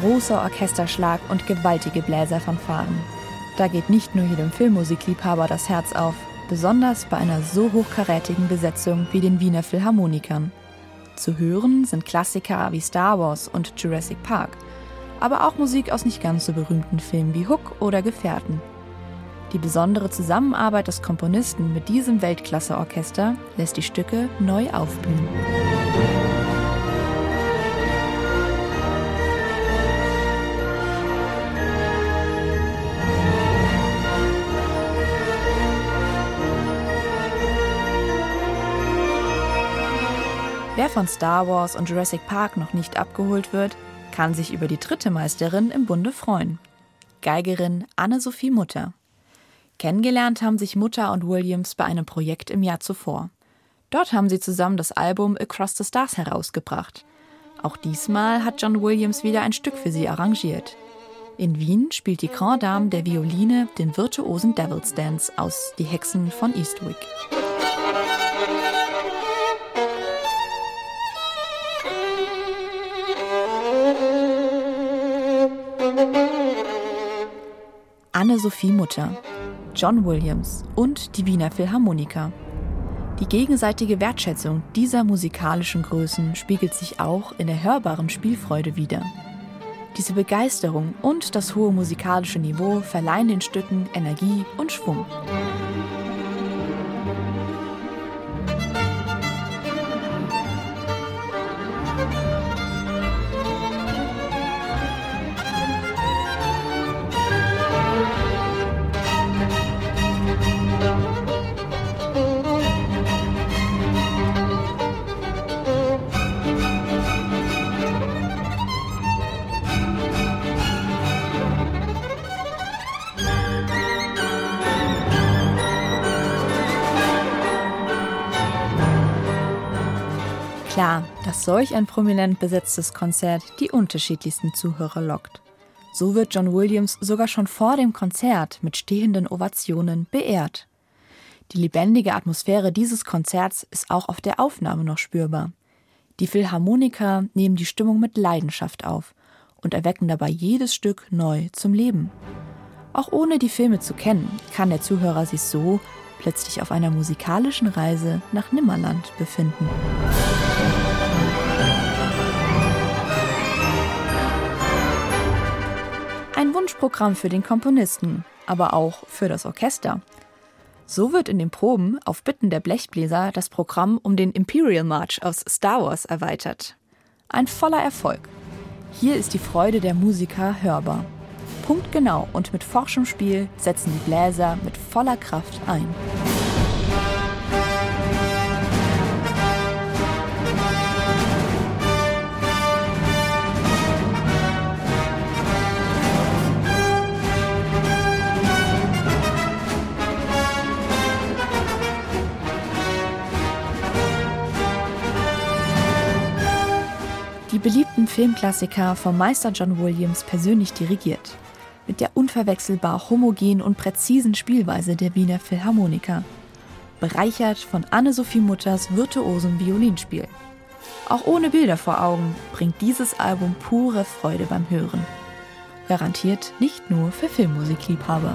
großer Orchesterschlag und gewaltige Bläserfanfaren. Da geht nicht nur jedem Filmmusikliebhaber das Herz auf, besonders bei einer so hochkarätigen Besetzung wie den Wiener Philharmonikern. Zu hören sind Klassiker wie Star Wars und Jurassic Park, aber auch Musik aus nicht ganz so berühmten Filmen wie Hook oder Gefährten. Die besondere Zusammenarbeit des Komponisten mit diesem Weltklasse-Orchester lässt die Stücke neu aufblühen. Wer von Star Wars und Jurassic Park noch nicht abgeholt wird, kann sich über die dritte Meisterin im Bunde freuen. Geigerin Anne-Sophie Mutter. Kennengelernt haben sich Mutter und Williams bei einem Projekt im Jahr zuvor. Dort haben sie zusammen das Album Across the Stars herausgebracht. Auch diesmal hat John Williams wieder ein Stück für sie arrangiert. In Wien spielt die Grand Dame der Violine den virtuosen Devil's Dance aus Die Hexen von Eastwick. Anne-Sophie Mutter, John Williams und die Wiener Philharmoniker. Die gegenseitige Wertschätzung dieser musikalischen Größen spiegelt sich auch in der hörbaren Spielfreude wider. Diese Begeisterung und das hohe musikalische Niveau verleihen den Stücken Energie und Schwung. Klar, dass solch ein prominent besetztes Konzert die unterschiedlichsten Zuhörer lockt. So wird John Williams sogar schon vor dem Konzert mit stehenden Ovationen beehrt. Die lebendige Atmosphäre dieses Konzerts ist auch auf der Aufnahme noch spürbar. Die Philharmoniker nehmen die Stimmung mit Leidenschaft auf und erwecken dabei jedes Stück neu zum Leben. Auch ohne die Filme zu kennen, kann der Zuhörer sich so plötzlich auf einer musikalischen Reise nach Nimmerland befinden. Ein Wunschprogramm für den Komponisten, aber auch für das Orchester. So wird in den Proben auf Bitten der Blechbläser das Programm um den Imperial March aus Star Wars erweitert. Ein voller Erfolg. Hier ist die Freude der Musiker hörbar. Punktgenau und mit forschem Spiel setzen die Bläser mit voller Kraft ein. Die beliebten Filmklassiker vom Meister John Williams persönlich dirigiert mit der unverwechselbar homogen und präzisen Spielweise der Wiener Philharmoniker, bereichert von Anne-Sophie Mutters virtuosem Violinspiel. Auch ohne Bilder vor Augen bringt dieses Album pure Freude beim Hören. Garantiert nicht nur für Filmmusikliebhaber.